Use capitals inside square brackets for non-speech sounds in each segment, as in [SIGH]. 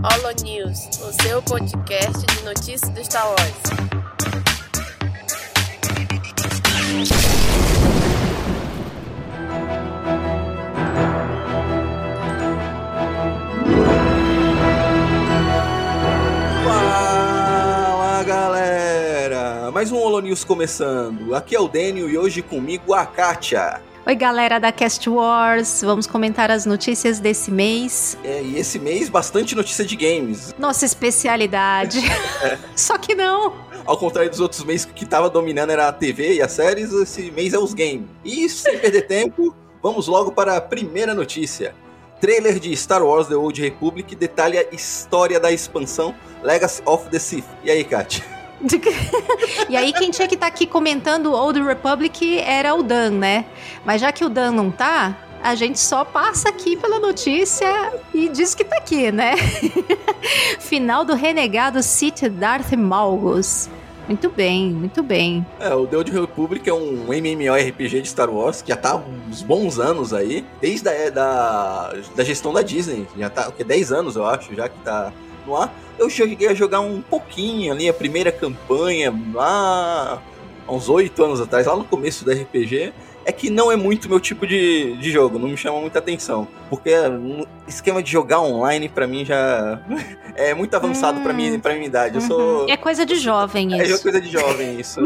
Holo News, o seu podcast de notícias do Star Wars. Fala galera! Mais um Holo News começando. Aqui é o Daniel e hoje comigo a Kátia. Oi, galera da Cast Wars. Vamos comentar as notícias desse mês. É, e esse mês, bastante notícia de games. Nossa especialidade. [LAUGHS] Só que não. Ao contrário dos outros meses que tava dominando era a TV e as séries, esse mês é os games. E sem [LAUGHS] perder tempo, vamos logo para a primeira notícia. Trailer de Star Wars The Old Republic detalha a história da expansão Legacy of the Sith. E aí, Kátia? E aí, quem tinha que estar tá aqui comentando Old Republic era o Dan, né? Mas já que o Dan não tá, a gente só passa aqui pela notícia e diz que tá aqui, né? [LAUGHS] Final do renegado City Darth Malgus. Muito bem, muito bem. É, o The Old Republic é um MMORPG de Star Wars que já tá há uns bons anos aí, desde a da, da gestão da Disney. Já tá, o que, 10 anos, eu acho, já que tá Eu cheguei a jogar um pouquinho ali, a primeira campanha, lá há uns 8 anos atrás, lá no começo do RPG é que não é muito meu tipo de, de jogo, não me chama muita atenção. Porque o esquema de jogar online, para mim, já [LAUGHS] é muito avançado hum, para mim, pra minha idade. Eu sou. É coisa de jovem [LAUGHS] isso. É coisa de jovem isso.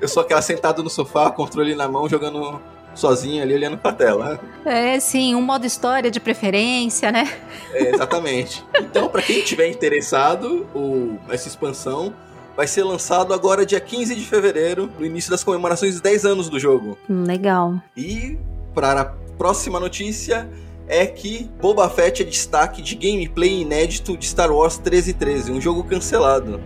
eu sou aquela sentado no sofá, controle na mão, jogando sozinho ali olhando pra tela. É, sim, um modo história de preferência, né? É, exatamente. Então, para quem tiver interessado, o, essa expansão vai ser lançado agora dia 15 de fevereiro, no início das comemorações de 10 anos do jogo. Legal. E para a próxima notícia é que Boba Fett é destaque de gameplay inédito de Star Wars 1313, um jogo cancelado.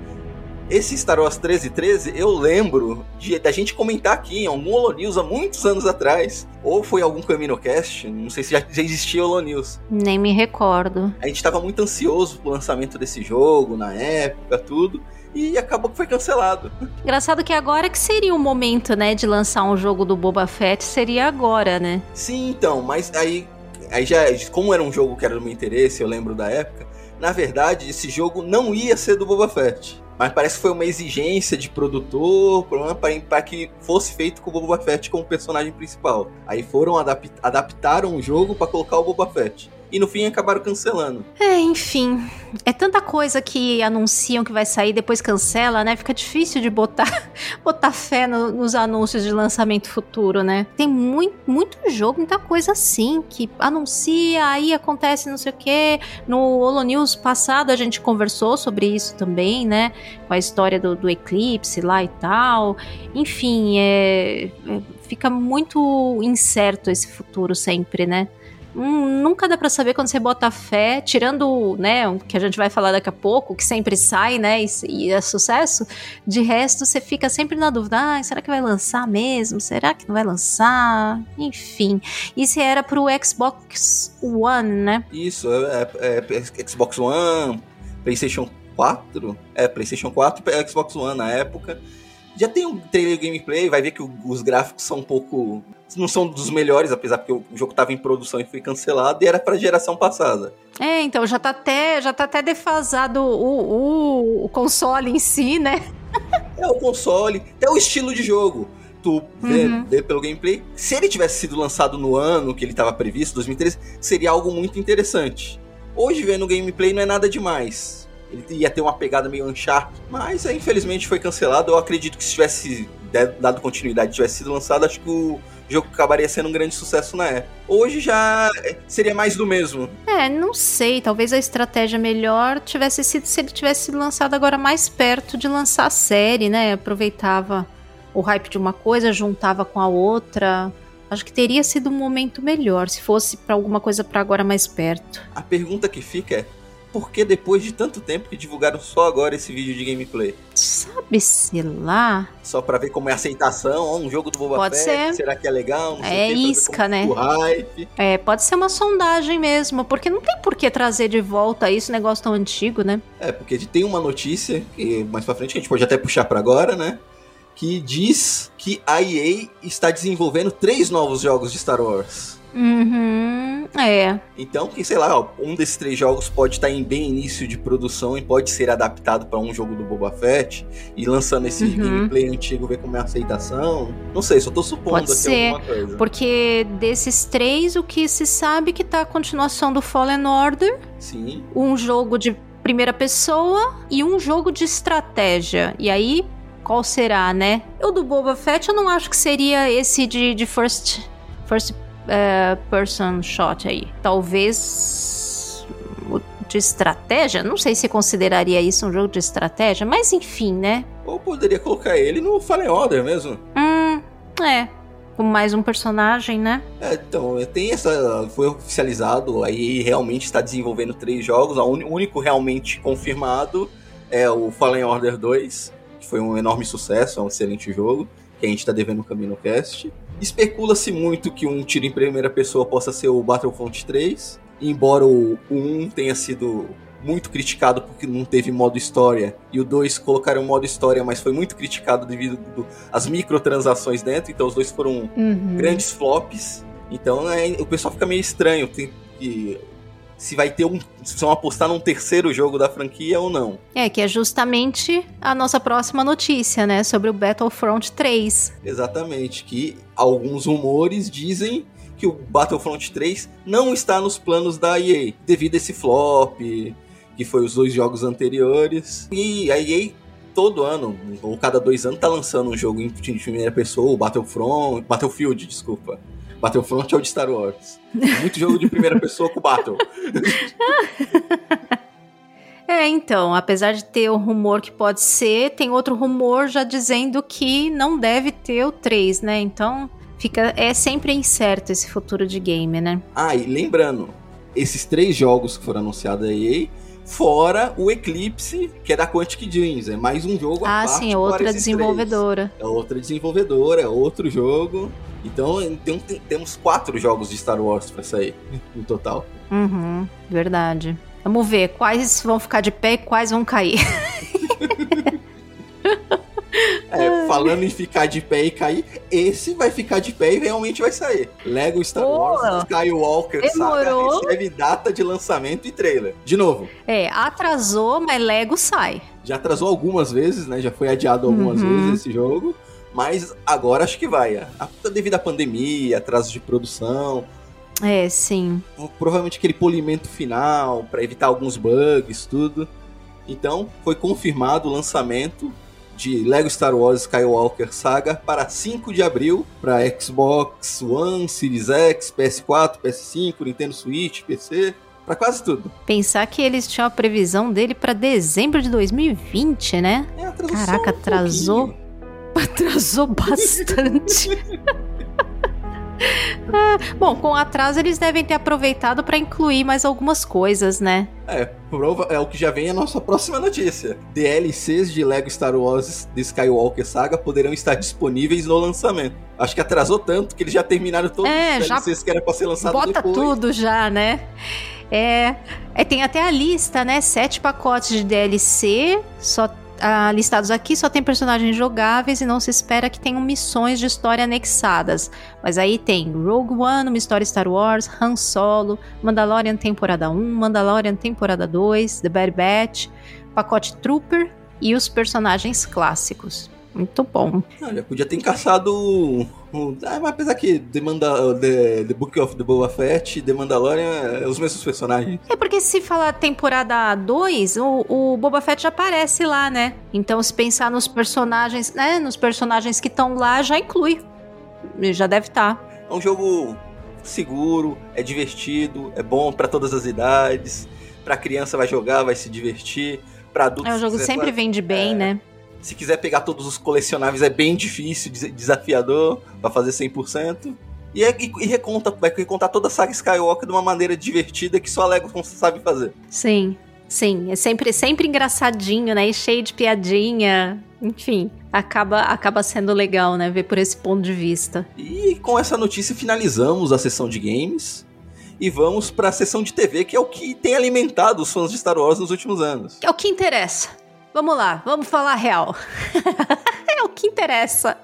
Esse Star Wars 1313 eu lembro de, da gente comentar aqui em algum Holo News há muitos anos atrás. Ou foi algum Caminocast, não sei se já, já existia Holo News. Nem me recordo. A gente estava muito ansioso pro lançamento desse jogo, na época, tudo e acabou que foi cancelado. Engraçado que agora que seria o momento, né, de lançar um jogo do Boba Fett, seria agora, né? Sim, então, mas aí, aí já, como era um jogo que era do meu interesse, eu lembro da época, na verdade, esse jogo não ia ser do Boba Fett. Mas parece que foi uma exigência de produtor para que fosse feito com o Boba Fett como personagem principal. Aí foram adap adaptaram o jogo para colocar o Boba Fett e no fim acabaram cancelando. É, enfim. É tanta coisa que anunciam que vai sair, depois cancela, né? Fica difícil de botar, [LAUGHS] botar fé no, nos anúncios de lançamento futuro, né? Tem muito, muito jogo, muita coisa assim, que anuncia, aí acontece não sei o quê. No Holo News passado a gente conversou sobre isso também, né? Com a história do, do eclipse lá e tal. Enfim, é, é fica muito incerto esse futuro sempre, né? Hum, nunca dá para saber quando você bota fé, tirando, né, o que a gente vai falar daqui a pouco, que sempre sai, né, e, e é sucesso. De resto, você fica sempre na dúvida: ah, será que vai lançar mesmo? Será que não vai lançar? Enfim. Isso era pro Xbox One, né? Isso, é, é, é Xbox One, PlayStation 4, é, PlayStation 4 e Xbox One na época. Já tem um trailer gameplay, vai ver que os gráficos são um pouco não são dos melhores, apesar porque o jogo estava em produção e foi cancelado e era para geração passada. É, então já tá até, já tá até defasado o, o, o console em si, né? é o console, até o estilo de jogo. Tu vê, uhum. vê, pelo gameplay. Se ele tivesse sido lançado no ano que ele estava previsto, 2013, seria algo muito interessante. Hoje, vendo o gameplay, não é nada demais. Ele ia ter uma pegada meio Uncharted, mas infelizmente foi cancelado. Eu acredito que se tivesse dado continuidade, tivesse sido lançado, acho que o jogo acabaria sendo um grande sucesso na época. Hoje já seria mais do mesmo. É, não sei. Talvez a estratégia melhor tivesse sido se ele tivesse sido lançado agora mais perto de lançar a série, né? Aproveitava o hype de uma coisa, juntava com a outra. Acho que teria sido um momento melhor se fosse para alguma coisa para agora mais perto. A pergunta que fica é: por que depois de tanto tempo que divulgaram só agora esse vídeo de gameplay? Sabe-se lá. Só pra ver como é a aceitação, um jogo do Boba pode Fett, ser. será que é legal? Não é isca, né? hype. É, pode ser uma sondagem mesmo, porque não tem por que trazer de volta isso, negócio tão antigo, né? É, porque tem uma notícia, que mais pra frente a gente pode até puxar pra agora, né? Que diz que a EA está desenvolvendo três novos jogos de Star Wars. Uhum, é. Então, que sei lá, ó, um desses três jogos pode estar em bem início de produção e pode ser adaptado para um jogo do Boba Fett e lançando esse Uhum. gameplay antigo ver como é a aceitação. Não sei, só tô supondo Pode aqui ser, alguma coisa. Porque desses três, o que se sabe que tá a continuação do Fallen Order, Sim. um jogo de primeira pessoa e um jogo de estratégia. E aí, qual será, né? O do Boba Fett eu não acho que seria esse de, de first, first eh, person shot aí. Talvez de estratégia? Não sei se consideraria isso um jogo de estratégia, mas enfim, né? Ou poderia colocar ele no Fallen Order mesmo. Hum, é. Com mais um personagem, né? É, então, tem essa. Foi oficializado, aí realmente está desenvolvendo três jogos. O único realmente confirmado é o Fallen Order 2, que foi um enorme sucesso, é um excelente jogo, que a gente está devendo no Camino Cast. Especula-se muito que um tiro em primeira pessoa possa ser o Battlefront 3, embora o 1 tenha sido muito criticado porque não teve modo história, e o 2 colocaram modo história, mas foi muito criticado devido às microtransações dentro, então os dois foram Uhum. grandes flops. Então é, o pessoal fica meio estranho tem que se vai ter um se vão apostar num terceiro jogo da franquia ou não. É, que é justamente a nossa próxima notícia, né? Sobre o Battlefront 3. Exatamente, que alguns rumores dizem que o Battlefront 3 não está nos planos da EA devido a esse flop que foi os dois jogos anteriores. E a EA todo ano, ou cada dois anos, tá lançando um jogo em primeira pessoa, o Battlefront, Battlefield, desculpa. Battlefront é o de Star Wars. Muito jogo de primeira pessoa com Battle. [LAUGHS] É, então, apesar de ter o rumor que pode ser, tem outro rumor já dizendo que não deve ter o 3, né? Então, fica é sempre incerto esse futuro de game, né? Ah, e lembrando, esses três jogos que foram anunciados EA, fora o Eclipse, que é da Quantic Dreams, é mais um jogo Ah, sim, é outra desenvolvedora. três. É outra desenvolvedora, é outro jogo. Então tem- tem- temos quatro jogos de Star Wars pra sair [LAUGHS] no total. Uhum, verdade. Vamos ver quais vão ficar de pé e quais vão cair. [LAUGHS] É, falando em ficar de pé e cair, esse vai ficar de pé e realmente vai sair. Lego Star Boa! Wars Skywalker Saga Demorou. recebe data de lançamento e trailer. De novo, É, atrasou, mas Lego sai. já atrasou algumas vezes, né? Já foi adiado algumas Uhum. vezes esse jogo. Mas agora acho que vai. Devido à pandemia, atraso de produção, É, sim. provavelmente aquele polimento final para evitar alguns bugs, tudo. Então, foi confirmado o lançamento de Lego Star Wars Skywalker Saga para 5 de abril para Xbox One, Series X, PS4, PS5, Nintendo Switch, PC, para quase tudo. Pensar que eles tinham a previsão dele pra dezembro de 2020, né? É, atrasou Caraca, um atrasou? [LAUGHS] Atrasou bastante. [LAUGHS] Ah, bom, com o atraso eles devem ter aproveitado pra incluir mais algumas coisas, né? É, prova, é o que já vem a nossa próxima notícia. DLCs de Lego Star Wars de Skywalker Saga poderão estar disponíveis no lançamento. Acho que atrasou tanto que eles já terminaram todos É, os já DLCs que era pra ser lançado Bota depois. tudo já, né? É, é, tem até a lista, né? Sete pacotes de DLC, só ah, listados aqui, só tem personagens jogáveis e não se espera que tenham missões de história anexadas. Mas aí tem Rogue One, uma história Star Wars, Han Solo, Mandalorian temporada 1, Mandalorian temporada 2, The Bad Batch, pacote Trooper e os personagens clássicos. Muito bom. Já podia ter encaixado um, um- ah, mas apesar que The, Manda, the, the Book of the Boba Fett e The Mandalorian é os mesmos personagens. É porque se falar temporada 2, o, o Boba Fett já aparece lá, né? Então, se pensar nos personagens, né? Nos personagens que estão lá, já inclui. Já deve tá. estar. É um jogo seguro, é divertido, é bom pra todas as idades. Pra criança vai jogar, vai se divertir. Pra adulto É, se jogo quiser sempre vende bem, é. né? Se quiser pegar todos os colecionáveis é bem difícil, des- desafiador pra fazer 100%. E, é, e, e reconta, vai recontar toda a saga Skywalker de uma maneira divertida que só a Lego sabe fazer. Sim, sim. É sempre, sempre engraçadinho, né? E cheio de piadinha. Enfim, acaba, acaba sendo legal, né? Ver por esse ponto de vista. E com essa notícia finalizamos a sessão de games e vamos para a sessão de TV, que é o que tem alimentado os fãs de Star Wars nos últimos anos. É o que interessa. Vamos lá, vamos falar real. é [LAUGHS] é o que interessa.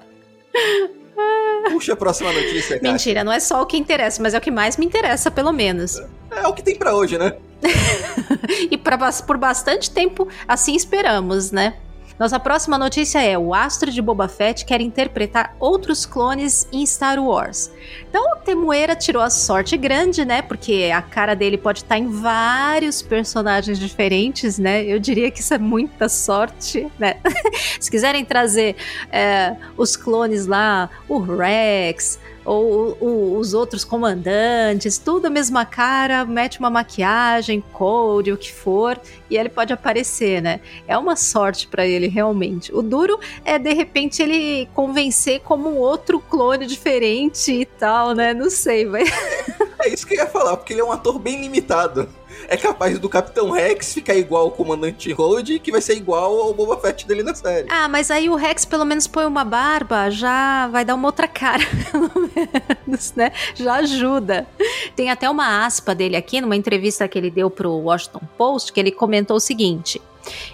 Puxa a próxima notícia, cara. Mentira, não é só o que interessa, mas é o que mais me interessa, pelo menos. É o que tem para hoje, né? [LAUGHS] e pra, por bastante tempo, assim esperamos, né? Nossa próxima notícia é: o astro de Boba Fett quer interpretar outros clones em Star Wars. Então, o Temuera tirou a sorte grande, né? Porque a cara dele pode estar em vários personagens diferentes, né? Eu diria que isso é muita sorte, né? [LAUGHS] Se quiserem trazer é, os clones lá, o Rex, ou, ou, os outros comandantes, tudo a mesma cara, mete uma maquiagem, code, o que for, e ele pode aparecer, né? É uma sorte para ele, realmente. O duro é, de repente, ele convencer como um outro clone diferente e tal, né? Não sei, vai. [LAUGHS] É isso que eu ia falar, porque ele é um ator bem limitado é capaz do Capitão Rex ficar igual ao Comandante Rhodes, que vai ser igual ao Boba Fett dele na série. Ah, mas aí o Rex pelo menos põe uma barba, já vai dar uma outra cara, [LAUGHS] pelo menos, né? Já ajuda. Tem até uma aspa dele aqui, numa entrevista que ele deu pro Washington Post, que ele comentou o seguinte...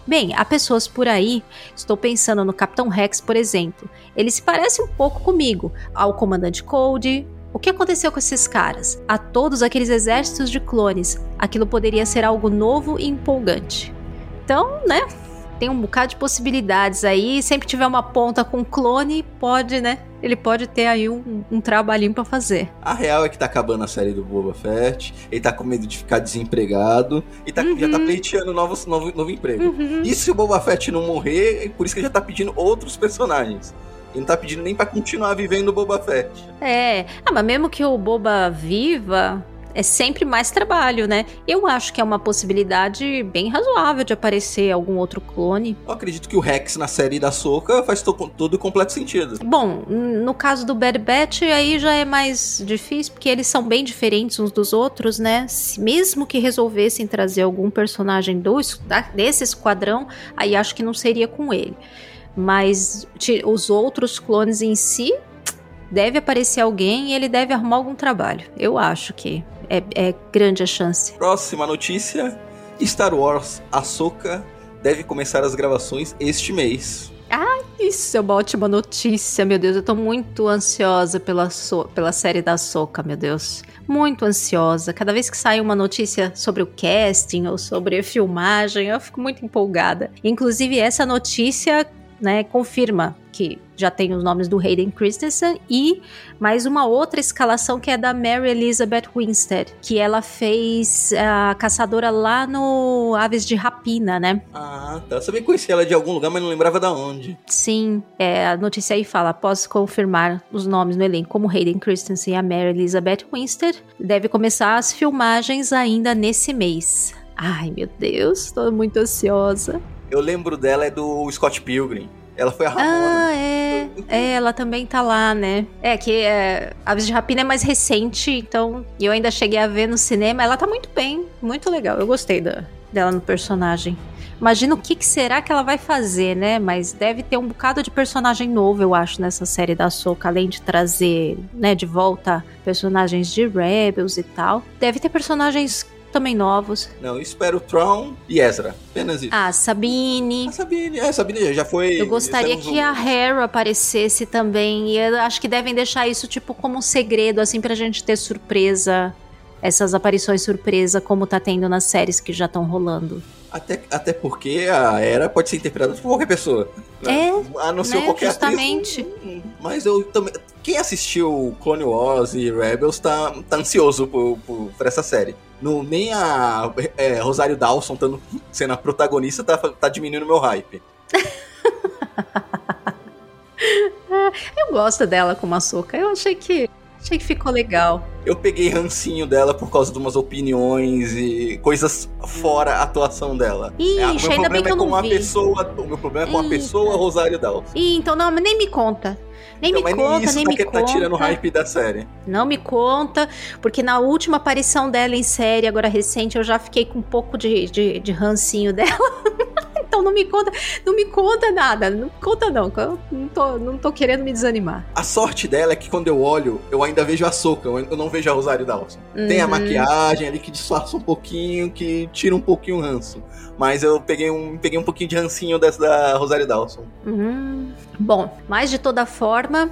Bem, há pessoas por aí, estou pensando no Capitão Rex, por exemplo. Ele se parece um pouco comigo, ao Comandante Cold, o que aconteceu com esses caras? A todos aqueles exércitos de clones, aquilo poderia ser algo novo e empolgante. Então, né? Tem um bocado de possibilidades aí. Sempre tiver uma ponta com clone, pode, né? Ele pode ter aí um, um trabalhinho para fazer. A real é que tá acabando a série do Boba Fett. Ele tá com medo de ficar desempregado. E tá, uhum. já tá uhum. pleiteando novo, novo, novo emprego. Uhum. E se o Boba Fett não morrer, é por isso que ele já tá pedindo outros personagens. Ele não tá pedindo nem para continuar vivendo o Boba Fett. É. Ah, mas mesmo que o Boba viva, é sempre mais trabalho, né? Eu acho que é uma possibilidade bem razoável de aparecer algum outro clone. Eu acredito que o Rex na série da Soca faz to todo completo sentido. Bom, no caso do Bad Batch, aí já é mais difícil, porque eles são bem diferentes uns dos outros, né? Se, mesmo que resolvessem trazer algum personagem do, desse esquadrão, aí acho que não seria com ele. Mas os outros clones em si, deve aparecer alguém e ele deve arrumar algum trabalho. Eu acho que é, é grande a chance. Próxima notícia: Star Wars Ahsoka deve começar as gravações este mês. Ah, isso é uma ótima notícia, meu Deus. Eu tô muito ansiosa pela, so pela série da Soca, meu Deus. Muito ansiosa. Cada vez que sai uma notícia sobre o casting ou sobre a filmagem, eu fico muito empolgada. Inclusive, essa notícia né, confirma que já tem os nomes do Hayden Christensen e mais uma outra escalação que é da Mary Elizabeth Winstead, que ela fez a caçadora lá no Aves de Rapina, né? Ah, tá. Eu sabia que conhecia ela de algum lugar, mas não lembrava da onde. Sim, é, a notícia aí fala, após confirmar os nomes no elenco como Hayden Christensen e a Mary Elizabeth Winstead, deve começar as filmagens ainda nesse mês. Ai, meu Deus, tô muito ansiosa. Eu lembro dela é do Scott Pilgrim. Ela foi a Ramona. Ah, é. é. Ela também tá lá, né? É que é, Aves de Rapina é mais recente, então eu ainda cheguei a ver no cinema. Ela tá muito bem, muito legal. Eu gostei da, dela no personagem. Imagina o que, que, será que ela vai fazer, né? Mas deve ter um bocado de personagem novo, eu acho, nessa série da Soca, além de trazer, né, de volta personagens de Rebels e tal. Deve ter personagens também novos. Não, espero Tron e Ezra. Apenas isso. Ah, Sabine. A Sabine, é, Sabine já foi. Eu gostaria que a Hera aparecesse também. E eu acho que devem deixar isso, tipo, como um segredo, assim, pra gente ter surpresa. Essas aparições surpresa, como tá tendo nas séries que já estão rolando. Até, até porque a Era pode ser interpretada por qualquer pessoa. Né? É. A não ser né? qualquer Justamente. Atriz, mas eu também. Quem assistiu Clone Wars e Rebels tá, tá ansioso por, por, por essa série. No, nem a é, Rosário Dawson tando, sendo a protagonista tá, tá diminuindo meu hype. [LAUGHS] eu gosto dela como açúcar. Eu achei que Achei que ficou legal. Eu peguei rancinho dela por causa de umas opiniões e coisas fora a atuação dela. Ixi, é, ainda bem que é eu não com vi. Pessoa, o meu problema é com a pessoa Rosário Dawson. Ih, então não, nem me conta. Nem me conta, nem tá me que conta. tá tirando o hype da série. Não me conta, porque na última aparição dela em série, agora recente, eu já fiquei com um pouco de, de, de rancinho dela. [LAUGHS] então não me conta, não me conta nada, não conta não, eu não tô, não tô querendo me desanimar. A sorte dela é que quando eu olho, eu ainda vejo a Soca, eu não vejo a Rosário Dawson. Uhum. Tem a uhum. maquiagem ali que disfarça um pouquinho, que tira um pouquinho o ranço. Mas eu peguei um, peguei um pouquinho de rancinho dessa da Rosário Dawson. Uhum. Bom, mas de toda forma,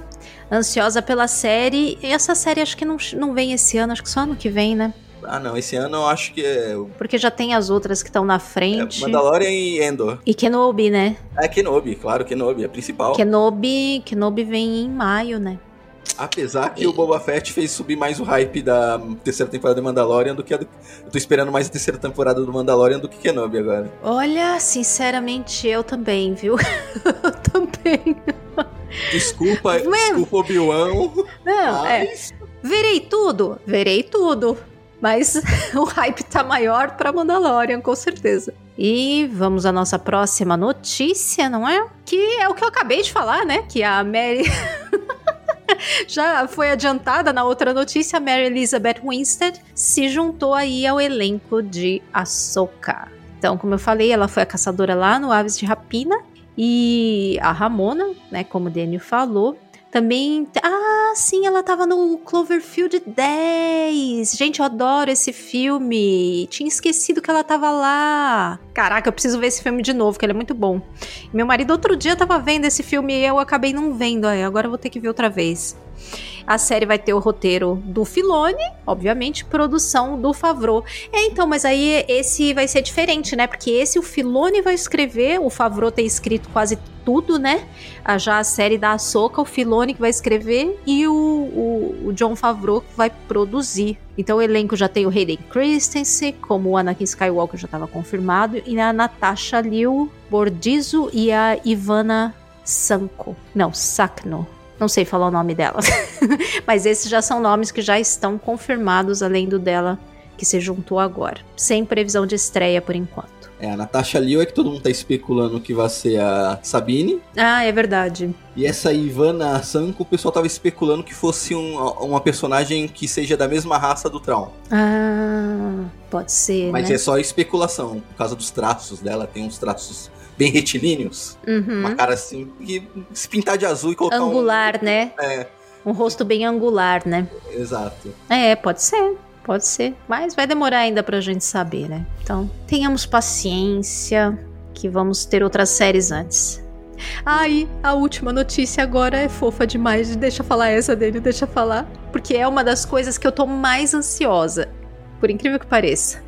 ansiosa pela série. E essa série acho que não, não vem esse ano, acho que só ano que vem, né? Ah, não, esse ano eu acho que é. Porque já tem as outras que estão na frente. É Mandalorian e Endor. E Kenobi, né? É, Kenobi, claro, Kenobi, é a principal. Kenobi, Kenobi vem em maio, né? Apesar que e... o Boba Fett fez subir mais o hype da terceira temporada do Mandalorian do que a do... Eu tô esperando mais a terceira temporada do Mandalorian do que Kenobi agora. Olha, sinceramente, eu também, viu? [LAUGHS] eu também. Desculpa, desculpa, Obi-Wan. Não, mas... é. Verei tudo? Verei tudo. Mas [LAUGHS] o hype tá maior pra Mandalorian, com certeza. E vamos à nossa próxima notícia, não é? Que é o que eu acabei de falar, né? Que a Mary. [LAUGHS] Já foi adiantada na outra notícia, a Mary Elizabeth Winstead se juntou aí ao elenco de Ahsoka. Então, como eu falei, ela foi a caçadora lá no Aves de Rapina e a Ramona, né, como o Daniel falou, também. Ah, sim, ela tava no Cloverfield 10. Gente, eu adoro esse filme. Tinha esquecido que ela tava lá. Caraca, eu preciso ver esse filme de novo, que ele é muito bom. Meu marido outro dia tava vendo esse filme e eu acabei não vendo. Aí, agora eu vou ter que ver outra vez. A série vai ter o roteiro do Filone, obviamente, produção do Favreau. É, então, mas aí esse vai ser diferente, né? Porque esse o Filone vai escrever, o Favreau tem escrito quase tudo, né? Já a série da Ahsoka, o Filone que vai escrever e o, o, o John Favreau que vai produzir. Então o elenco já tem o Hayden Christensen, como o Anakin Skywalker já estava confirmado, e a Natasha Liu Bordizo e a Ivana Sanko. Não, Sakno. Não sei falar o nome dela. [LAUGHS] Mas esses já são nomes que já estão confirmados, além do dela que se juntou agora. Sem previsão de estreia por enquanto. É, a Natasha Liu é que todo mundo tá especulando que vai ser a Sabine. Ah, é verdade. E essa Ivana Sanko, o pessoal tava especulando que fosse um, uma personagem que seja da mesma raça do Traum. Ah, pode ser. Mas né? é só especulação, por causa dos traços dela, tem uns traços bem retilíneos. Uhum. Uma cara assim, que se pintar de azul e colocar Angular, um... né? É. Um rosto bem angular, né? Exato. É, pode ser. Pode ser. Mas vai demorar ainda pra gente saber, né? Então, tenhamos paciência, que vamos ter outras séries antes. Aí, a última notícia agora é fofa demais. Deixa eu falar essa dele, deixa eu falar. Porque é uma das coisas que eu tô mais ansiosa. Por incrível que pareça.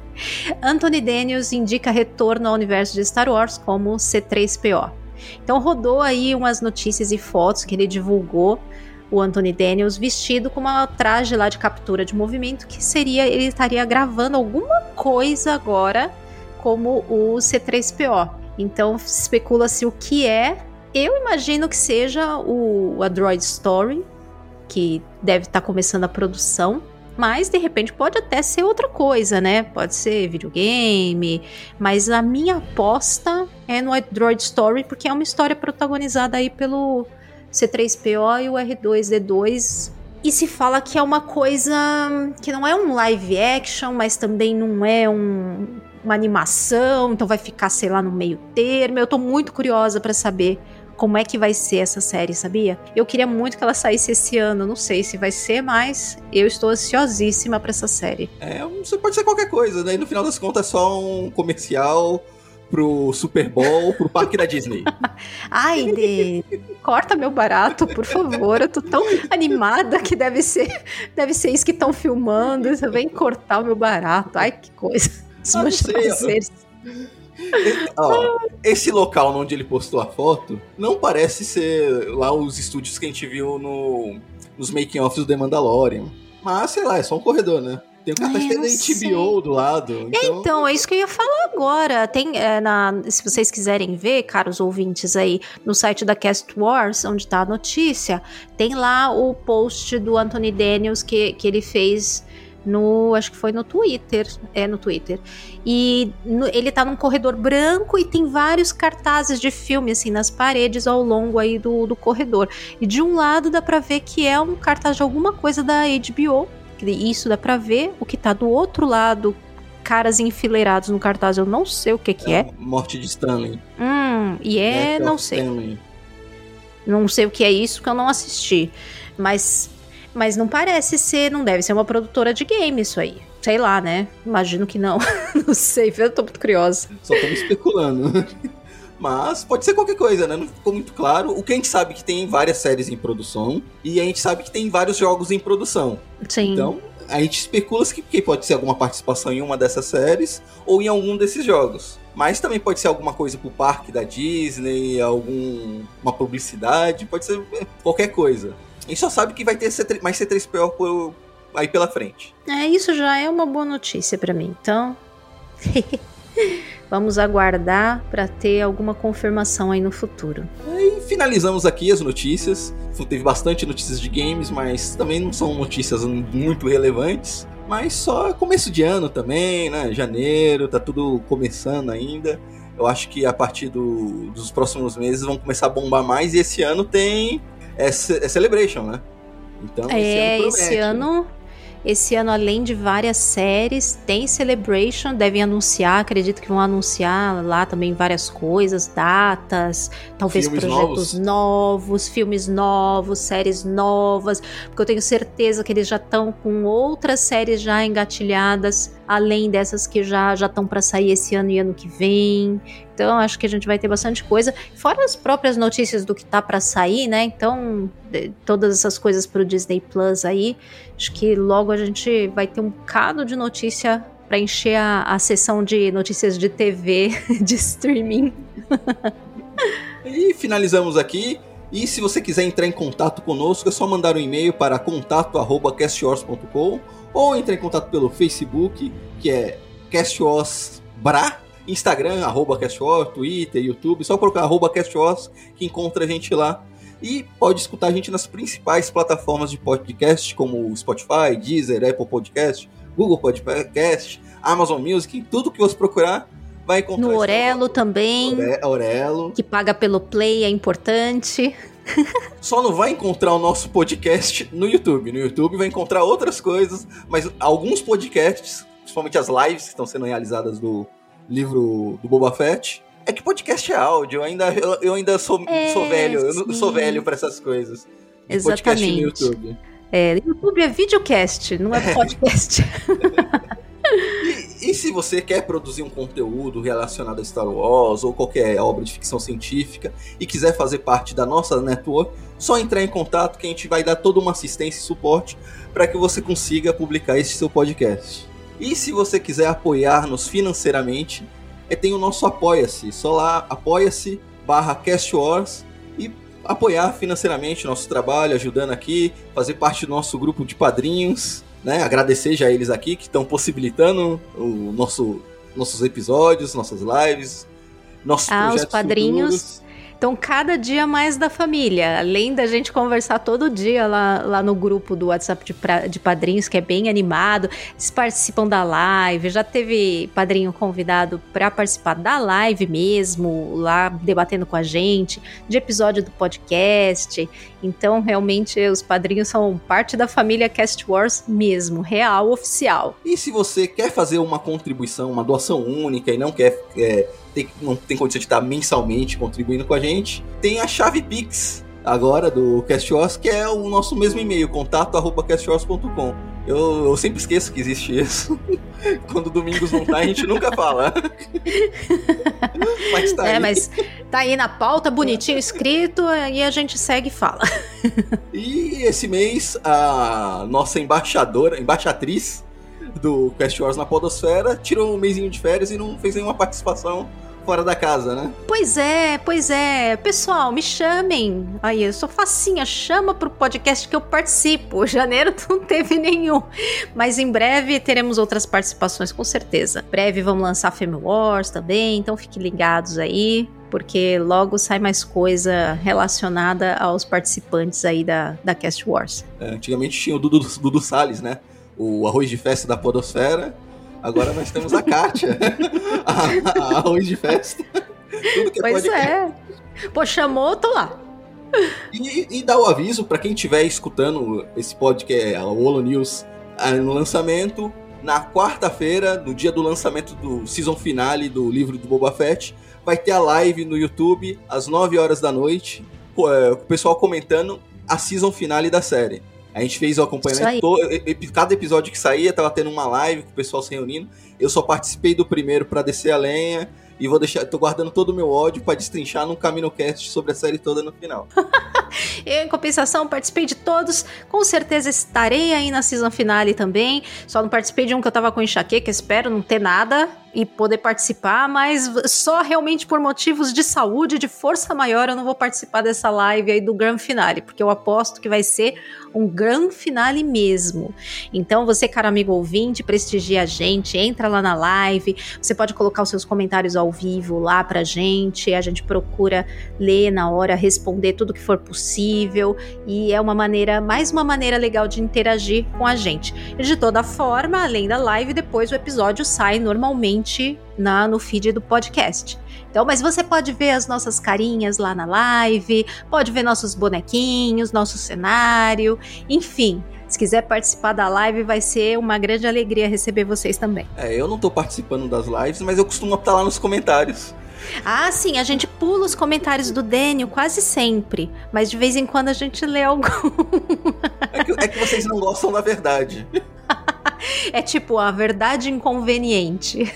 Anthony Daniels indica retorno ao universo de Star Wars como C3PO. Então rodou aí umas notícias e fotos que ele divulgou o Anthony Daniels vestido com uma traje lá de captura de movimento que seria ele estaria gravando alguma coisa agora como o C3PO. Então especula-se o que é. Eu imagino que seja o a Droid Story que deve estar tá começando a produção mas de repente pode até ser outra coisa, né? Pode ser videogame, mas a minha aposta é no Droid Story porque é uma história protagonizada aí pelo C3PO e o R2D2 e se fala que é uma coisa que não é um live action, mas também não é um, uma animação, então vai ficar, sei lá, no meio termo. Eu tô muito curiosa para saber como é que vai ser essa série, sabia? Eu queria muito que ela saísse esse ano, não sei se vai ser, mas eu estou ansiosíssima para essa série. É, você pode ser qualquer coisa, né? E no final das contas é só um comercial pro Super Bowl, pro parque da Disney. [LAUGHS] Ai, de... corta meu barato, por favor. Eu tô tão animada que deve ser, deve ser isso que estão filmando. Você vem cortar o meu barato. Ai, que coisa. Ah, [LAUGHS] Ó, esse local onde ele postou a foto não parece ser lá os estúdios que a gente viu no, nos making-offs do The Mandalorian. Mas, sei lá, é só um corredor, né? Tem o cartaz da HBO sei. do lado. Então... então... é isso que eu ia falar agora. Tem, é, na, se vocês quiserem ver, caros ouvintes aí, no site da Cast Wars, onde tá a notícia, tem lá o post do Anthony Daniels que, que ele fez no, acho que foi no Twitter, é no Twitter. E no, ele tá num corredor branco e tem vários cartazes de filme assim nas paredes ao longo aí do, do corredor. E de um lado dá para ver que é um cartaz de alguma coisa da HBO, isso dá para ver. O que tá do outro lado caras enfileirados no cartaz. Eu não sei o que que é. Morte de Stanley. Hum, e é, Death não of sei. Stanley. Não sei o que é isso que eu não assisti. Mas, mas não parece ser, não deve ser uma produtora de game isso aí. Sei lá, né? Imagino que não. [LAUGHS] não sei, eu tô muito curiosa. Só estamos especulando. [LAUGHS] Mas pode ser qualquer coisa, né? Não ficou muito claro. O que a gente sabe é que tem várias séries em produção e a gente sabe que tem vários jogos em produção. Sim. Então, a gente especula que, que pode ser alguma participação em uma dessas séries ou em algum desses jogos. Mas também pode ser alguma coisa pro parque da Disney, alguma publicidade, pode ser é, qualquer coisa. A gente só sabe que vai ter C3 mais C3PO por- aí pela frente. É, isso já é uma boa notícia pra mim. Então, [LAUGHS] vamos aguardar pra ter alguma confirmação aí no futuro. E finalizamos aqui as notícias. Teve bastante notícias de games, mas também não são notícias muito relevantes. Mas só começo de ano também, né? Janeiro, tá tudo começando ainda. Eu acho que a partir do- dos próximos meses vão começar a bombar mais. E esse ano tem é, é Celebration, né? Então, é, promete, esse né? Esse ano além de várias séries, tem Celebration, devem anunciar, acredito que vão anunciar lá também várias coisas, datas, talvez Filmes projetos novos. filmes novos, séries novas, porque eu tenho certeza que eles já estão com outras séries já engatilhadas, além dessas que já já estão para sair esse ano e ano que vem. Então, acho que a gente vai ter bastante coisa. Fora as próprias notícias do que tá para sair, né? Então, todas essas coisas pro Disney Plus aí, acho que logo a gente vai ter um bocado de notícia para encher a, a sessão de notícias de TV, [LAUGHS] de streaming. E finalizamos aqui. E se você quiser entrar em contato conosco, é só mandar um e-mail para contato@castyours.com ou entrar em contato pelo Facebook, que é castyorsbra, Instagram arroba castyours, Twitter, YouTube, só colocar arroba castyours que encontra a gente lá. E pode escutar a gente nas principais plataformas de podcast, como Spotify, Deezer, Apple Podcast, Google Podcast, Amazon Music, tudo que você procurar vai encontrar. No Orelo também, Ore- Orelo. que paga pelo Play, é importante. [LAUGHS] Só não vai encontrar o nosso podcast no YouTube. No YouTube vai encontrar outras coisas, mas alguns podcasts, principalmente as lives que estão sendo realizadas do livro do Boba Fett. É que podcast é áudio, eu ainda, eu, eu ainda sou, É, sou velho, eu não- sim. sou velho pra essas coisas. De Podcast no Exatamente. YouTube. É, YouTube é videocast, não é podcast. [LAUGHS] E, e se você quer produzir um conteúdo relacionado a Star Wars ou qualquer obra de ficção científica e quiser fazer parte da nossa network, só entrar em contato que a gente vai dar toda uma assistência e suporte para que você consiga publicar esse seu podcast. E se você quiser apoiar-nos financeiramente, é, tem o nosso Apoia-se. Só lá, apoia-se barra Cast Wars e apoiar financeiramente o nosso trabalho, ajudando aqui, fazer parte do nosso grupo de padrinhos, né? Agradecer já eles aqui que estão possibilitando o nosso, nossos episódios, nossas lives, nossos Ah, os projetos padrinhos. futuros. Então, cada dia mais da família. Além da gente conversar todo dia lá, lá no grupo do WhatsApp de, pra- de padrinhos, que é bem animado, eles participam da live. Já teve padrinho convidado para participar da live mesmo, lá debatendo com a gente, de episódio do podcast. Então, realmente, os padrinhos são parte da família Cast Wars mesmo, real, oficial. E se você quer fazer uma contribuição, uma doação única e não quer é, tem- não tem condição de estar mensalmente contribuindo com a gente, tem a chave Pix agora do CastWars, que é o nosso mesmo e-mail, contato@castwars.com. Eu, eu sempre esqueço que existe isso. [LAUGHS] Quando domingos não tá, a gente nunca fala. [LAUGHS] mas tá é, aí. mas tá aí na pauta, bonitinho escrito, e a gente segue e fala. E esse mês, a nossa embaixadora, embaixatriz do Cast Wars na Podosfera tirou um mêsinho de férias e não fez nenhuma participação fora da casa, né? Pois é, pois é. Pessoal, me chamem. Aí, eu sou facinha, chama pro podcast que eu participo. [LAUGHS] Janeiro não teve nenhum. Mas em breve teremos outras participações, com certeza. Em breve vamos lançar Femme Wars também, então fiquem ligados aí. Porque logo sai mais coisa relacionada aos participantes aí da, da Cast Wars. É, antigamente tinha o Dudu, Dudu Salles, né? O arroz de festa da Podosfera. Agora nós temos a Kátia. [LAUGHS] a, a arroz de festa. Tudo que Pois pode é. Pô, chamou, tô lá. E, e dá o aviso para quem estiver escutando esse podcast, a Holo News, ah, no lançamento. na quarta-feira, no dia do lançamento do season finale do livro do Boba Fett, vai ter a live no YouTube às 9 horas da noite, é, com o pessoal comentando a season finale da série. A gente fez o acompanhamento, todo, cada episódio que saía tava tendo uma live com o pessoal se reunindo. Eu só participei do primeiro para descer a lenha e vou deixar, tô guardando todo o meu ódio para destrinchar num CaminoCast sobre a série toda no final. Eu, [LAUGHS] em compensação, participei de todos. Com certeza estarei aí na season finale também. Só não participei de um que eu tava com enxaqueca, espero não ter nada e poder participar, mas só realmente por motivos de saúde, de força maior, eu não vou participar dessa live aí do Grand Finale, porque eu aposto que vai ser um Grand Finale mesmo. Então, você, cara amigo ouvinte, prestigia a gente, entra lá na live, você pode colocar os seus comentários ao vivo lá pra gente, a gente procura ler na hora, responder tudo que for possível, e é uma maneira, mais uma maneira legal de interagir com a gente. De toda forma, além da live, depois o episódio sai normalmente na, no feed do podcast. Então, mas você pode ver as nossas carinhas lá na live, pode ver nossos bonequinhos, nosso cenário, enfim. Se quiser participar da live, vai ser uma grande alegria receber vocês também. É, eu não tô participando das lives, mas eu costumo estar lá nos comentários. Ah, sim, a gente pula os comentários do Daniel quase sempre, mas de vez em quando a gente lê algum. É que, é que vocês não gostam da verdade. [LAUGHS] é tipo a verdade inconveniente.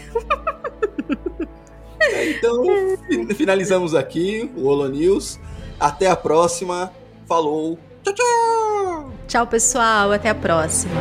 É, então, finalizamos aqui o Holo News. Até a próxima. Falou. Tchau, tchau. Tchau, pessoal. Até a próxima.